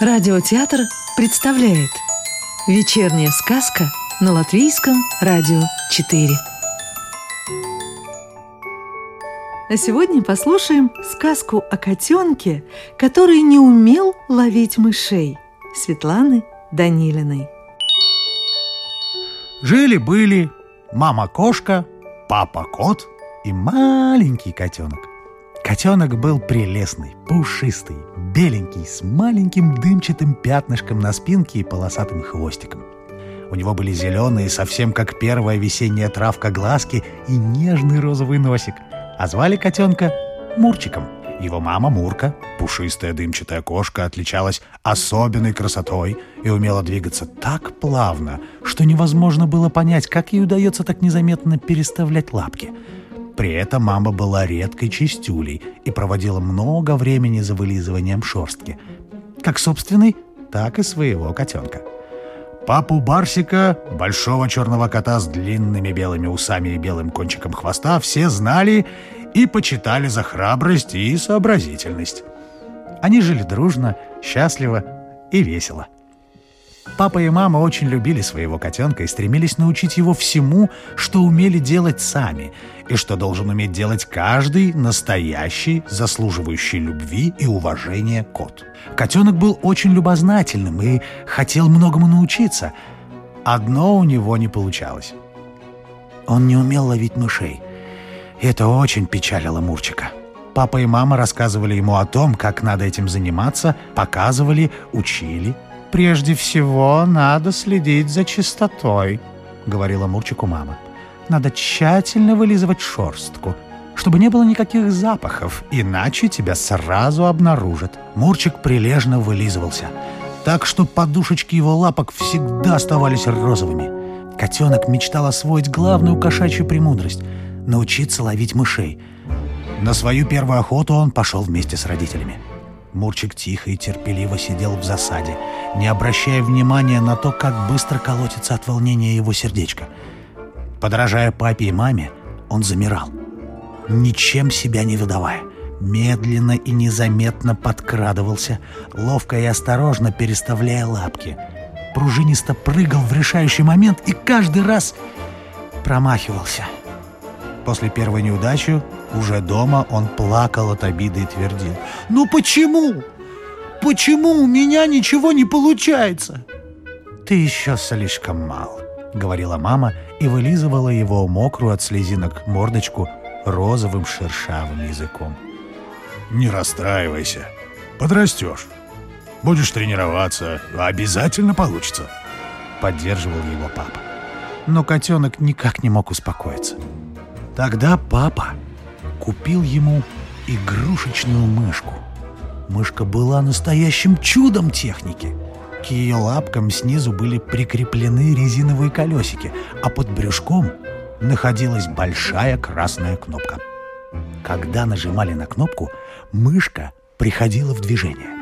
Радиотеатр представляет Вечерняя сказка на Латвийском радио 4 А сегодня послушаем сказку о котенке, который не умел ловить мышей Светланы Данилиной Жили-были мама-кошка, папа-кот и маленький котенок. Котенок был прелестный, пушистый, беленький, с маленьким дымчатым пятнышком на спинке и полосатым хвостиком. У него были зеленые, совсем как первая весенняя травка глазки и нежный розовый носик. А звали котенка Мурчиком. Его мама Мурка, пушистая дымчатая кошка, отличалась особенной красотой и умела двигаться так плавно, что невозможно было понять, как ей удается так незаметно переставлять лапки – при этом мама была редкой чистюлей и проводила много времени за вылизыванием шерстки. Как собственной, так и своего котенка. Папу Барсика, большого черного кота с длинными белыми усами и белым кончиком хвоста, все знали и почитали за храбрость и сообразительность. Они жили дружно, счастливо и весело. Папа и мама очень любили своего котенка и стремились научить его всему, что умели делать сами, и что должен уметь делать каждый настоящий, заслуживающий любви и уважения кот. Котенок был очень любознательным и хотел многому научиться. Одно у него не получалось. Он не умел ловить мышей. Это очень печалило Мурчика. Папа и мама рассказывали ему о том, как надо этим заниматься, показывали, учили – «Прежде всего надо следить за чистотой», — говорила Мурчику мама. «Надо тщательно вылизывать шерстку, чтобы не было никаких запахов, иначе тебя сразу обнаружат». Мурчик прилежно вылизывался, так что подушечки его лапок всегда оставались розовыми. Котенок мечтал освоить главную кошачью премудрость — научиться ловить мышей. На свою первую охоту он пошел вместе с родителями. Мурчик тихо и терпеливо сидел в засаде, не обращая внимания на то, как быстро колотится от волнения его сердечко. Подражая папе и маме, он замирал, ничем себя не выдавая. Медленно и незаметно подкрадывался, ловко и осторожно переставляя лапки. Пружинисто прыгал в решающий момент и каждый раз промахивался. После первой неудачи уже дома он плакал от обиды и твердил. «Ну почему? Почему у меня ничего не получается?» «Ты еще слишком мал», — говорила мама и вылизывала его мокрую от слезинок мордочку розовым шершавым языком. «Не расстраивайся. Подрастешь. Будешь тренироваться, обязательно получится», — поддерживал его папа. Но котенок никак не мог успокоиться. Тогда папа купил ему игрушечную мышку. Мышка была настоящим чудом техники. К ее лапкам снизу были прикреплены резиновые колесики, а под брюшком находилась большая красная кнопка. Когда нажимали на кнопку, мышка приходила в движение.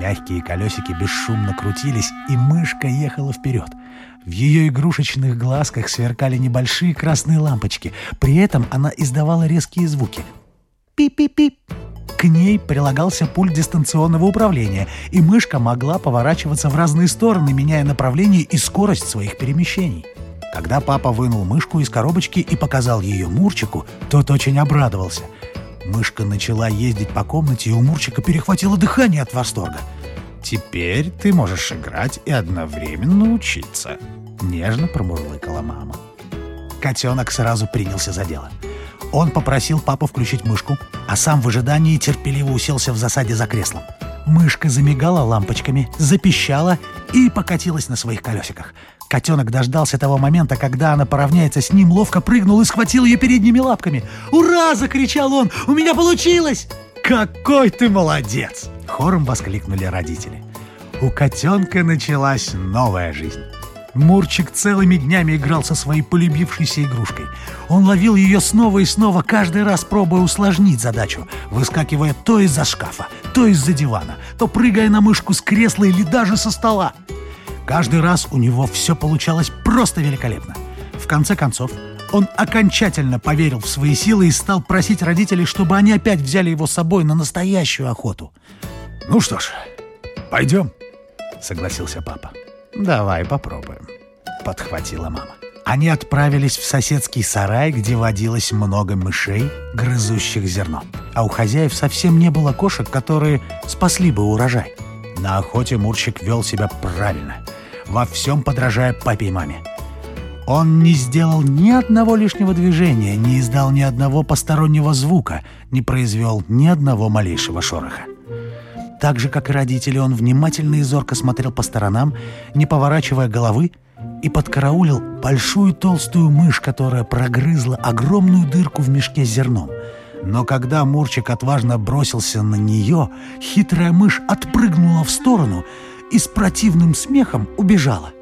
Мягкие колесики бесшумно крутились, и мышка ехала вперед. В ее игрушечных глазках сверкали небольшие красные лампочки. При этом она издавала резкие звуки. Пип-пип-пип. К ней прилагался пульт дистанционного управления, и мышка могла поворачиваться в разные стороны, меняя направление и скорость своих перемещений. Когда папа вынул мышку из коробочки и показал ее Мурчику, тот очень обрадовался – Мышка начала ездить по комнате, и у Мурчика перехватило дыхание от восторга. «Теперь ты можешь играть и одновременно учиться», — нежно промурлыкала мама. Котенок сразу принялся за дело. Он попросил папу включить мышку, а сам в ожидании терпеливо уселся в засаде за креслом. Мышка замигала лампочками, запищала и покатилась на своих колесиках. Котенок дождался того момента, когда она поравняется с ним, ловко прыгнул и схватил ее передними лапками. «Ура!» — закричал он. «У меня получилось!» «Какой ты молодец!» — хором воскликнули родители. У котенка началась новая жизнь. Мурчик целыми днями играл со своей полюбившейся игрушкой. Он ловил ее снова и снова, каждый раз пробуя усложнить задачу, выскакивая то из-за шкафа, то из-за дивана, то прыгая на мышку с кресла или даже со стола. Каждый раз у него все получалось просто великолепно. В конце концов, он окончательно поверил в свои силы и стал просить родителей, чтобы они опять взяли его с собой на настоящую охоту. «Ну что ж, пойдем», — согласился папа. «Давай попробуем», — подхватила мама. Они отправились в соседский сарай, где водилось много мышей, грызущих зерно. А у хозяев совсем не было кошек, которые спасли бы урожай. На охоте Мурчик вел себя правильно, во всем подражая папе и маме. Он не сделал ни одного лишнего движения, не издал ни одного постороннего звука, не произвел ни одного малейшего шороха. Так же, как и родители, он внимательно и зорко смотрел по сторонам, не поворачивая головы, и подкараулил большую толстую мышь, которая прогрызла огромную дырку в мешке с зерном. Но когда Мурчик отважно бросился на нее, хитрая мышь отпрыгнула в сторону и с противным смехом убежала.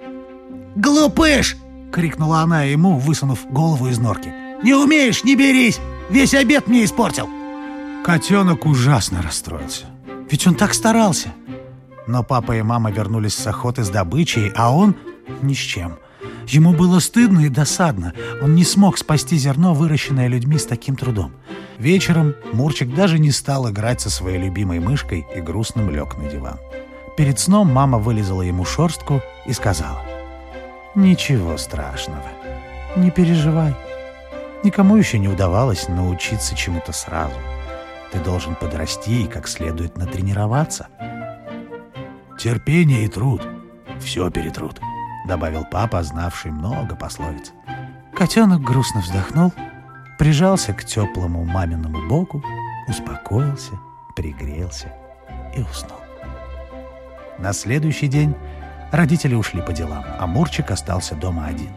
«Глупыш!» — крикнула она ему, высунув голову из норки. «Не умеешь, не берись! Весь обед мне испортил!» Котенок ужасно расстроился. Ведь он так старался. Но папа и мама вернулись с охоты с добычей, а он ни с чем. Ему было стыдно и досадно. Он не смог спасти зерно, выращенное людьми с таким трудом. Вечером Мурчик даже не стал играть со своей любимой мышкой и грустным лег на диван. Перед сном мама вылезала ему шерстку и сказала, «Ничего страшного, не переживай. Никому еще не удавалось научиться чему-то сразу. Ты должен подрасти и как следует натренироваться». «Терпение и труд — все перетрут», — добавил папа, знавший много пословиц. Котенок грустно вздохнул, прижался к теплому маминому боку, успокоился, пригрелся и уснул. На следующий день родители ушли по делам, а Мурчик остался дома один.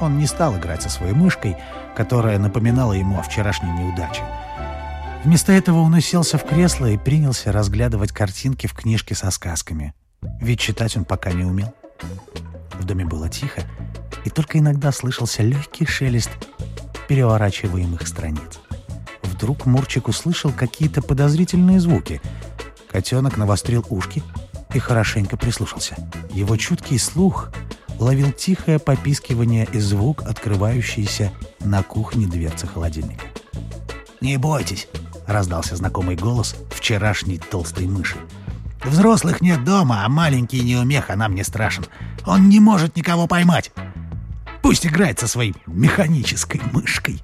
Он не стал играть со своей мышкой, которая напоминала ему о вчерашней неудаче. Вместо этого он уселся в кресло и принялся разглядывать картинки в книжке со сказками. Ведь читать он пока не умел. В доме было тихо, и только иногда слышался легкий шелест переворачиваемых страниц. Вдруг Мурчик услышал какие-то подозрительные звуки. Котенок навострил ушки и хорошенько прислушался. Его чуткий слух ловил тихое попискивание и звук, открывающийся на кухне дверцы холодильника. «Не бойтесь!» — раздался знакомый голос вчерашней толстой мыши. Взрослых нет дома, а маленький неумеха нам не страшен. Он не может никого поймать. Пусть играет со своей механической мышкой.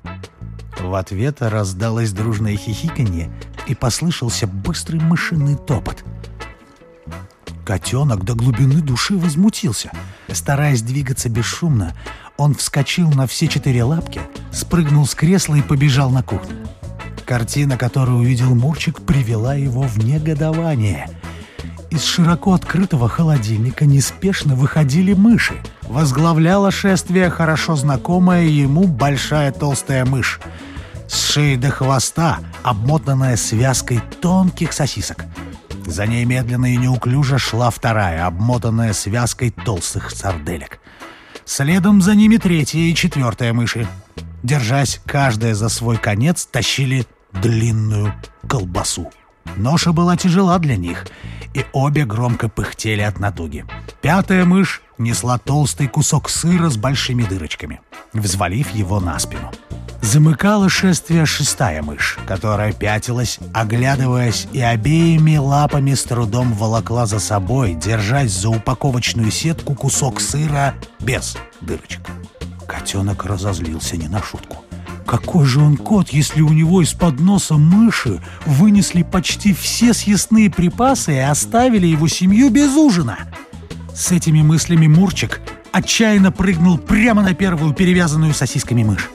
В ответ раздалось дружное хихиканье и послышался быстрый мышиный топот. Котенок до глубины души возмутился. Стараясь двигаться бесшумно, он вскочил на все четыре лапки, спрыгнул с кресла и побежал на кухню. Картина, которую увидел Мурчик, привела его в негодование — из широко открытого холодильника неспешно выходили мыши. Возглавляла шествие хорошо знакомая ему большая толстая мышь. С шеи до хвоста, обмотанная связкой тонких сосисок. За ней медленно и неуклюже шла вторая, обмотанная связкой толстых сарделек. Следом за ними третья и четвертая мыши. Держась каждая за свой конец, тащили длинную колбасу. Ноша была тяжела для них, и обе громко пыхтели от натуги. Пятая мышь несла толстый кусок сыра с большими дырочками, взвалив его на спину. Замыкала шествие шестая мышь, которая пятилась, оглядываясь и обеими лапами с трудом волокла за собой, держась за упаковочную сетку кусок сыра без дырочек. Котенок разозлился не на шутку. Какой же он кот, если у него из-под носа мыши вынесли почти все съестные припасы и оставили его семью без ужина? С этими мыслями Мурчик отчаянно прыгнул прямо на первую перевязанную сосисками мышь.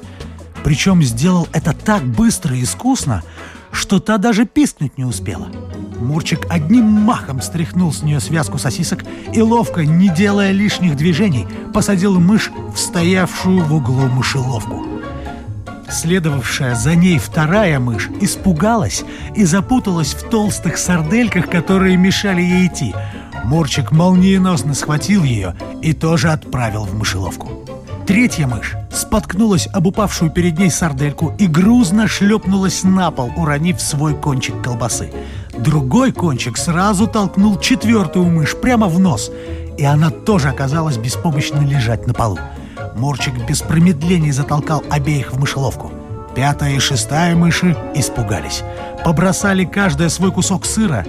Причем сделал это так быстро и искусно, что та даже пискнуть не успела. Мурчик одним махом стряхнул с нее связку сосисок и ловко, не делая лишних движений, посадил мышь в стоявшую в углу мышеловку. Следовавшая за ней вторая мышь испугалась и запуталась в толстых сардельках, которые мешали ей идти. Мурчик молниеносно схватил ее и тоже отправил в мышеловку. Третья мышь споткнулась об упавшую перед ней сардельку и грузно шлепнулась на пол, уронив свой кончик колбасы. Другой кончик сразу толкнул четвертую мышь прямо в нос, и она тоже оказалась беспомощно лежать на полу. Мурчик без промедлений затолкал обеих в мышеловку. Пятая и шестая мыши испугались. Побросали каждая свой кусок сыра,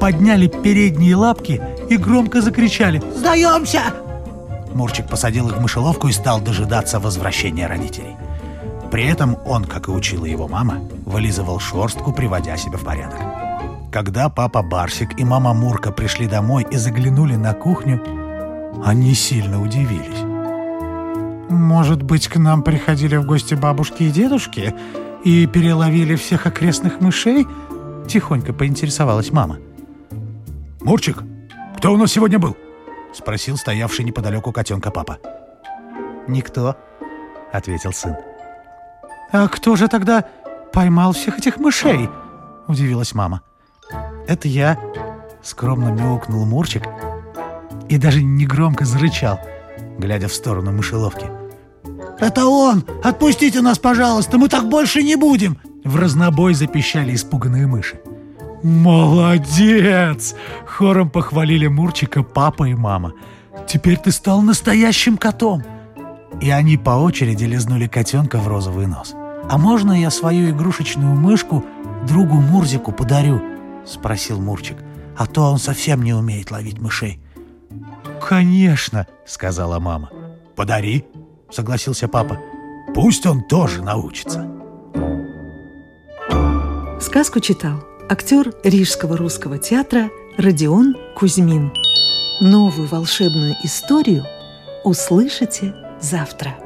подняли передние лапки и громко закричали «Сдаемся!» Мурчик посадил их в мышеловку и стал дожидаться возвращения родителей. При этом он, как и учила его мама, вылизывал шерстку, приводя себя в порядок. Когда папа Барсик и мама Мурка пришли домой и заглянули на кухню, они сильно удивились. «Может быть, к нам приходили в гости бабушки и дедушки и переловили всех окрестных мышей?» Тихонько поинтересовалась мама. «Мурчик, кто у нас сегодня был?» — спросил стоявший неподалеку котенка папа. «Никто», — ответил сын. «А кто же тогда поймал всех этих мышей?» — удивилась мама. «Это я», — скромно мяукнул Мурчик и даже негромко зарычал, глядя в сторону мышеловки. «Это он! Отпустите нас, пожалуйста, мы так больше не будем!» В разнобой запищали испуганные мыши. «Молодец!» — хором похвалили Мурчика папа и мама. «Теперь ты стал настоящим котом!» И они по очереди лизнули котенка в розовый нос. «А можно я свою игрушечную мышку другу Мурзику подарю?» — спросил Мурчик. «А то он совсем не умеет ловить мышей». «Конечно!» — сказала мама. «Подари!» — согласился папа. «Пусть он тоже научится!» Сказку читал актер Рижского русского театра Родион Кузьмин. Новую волшебную историю услышите завтра.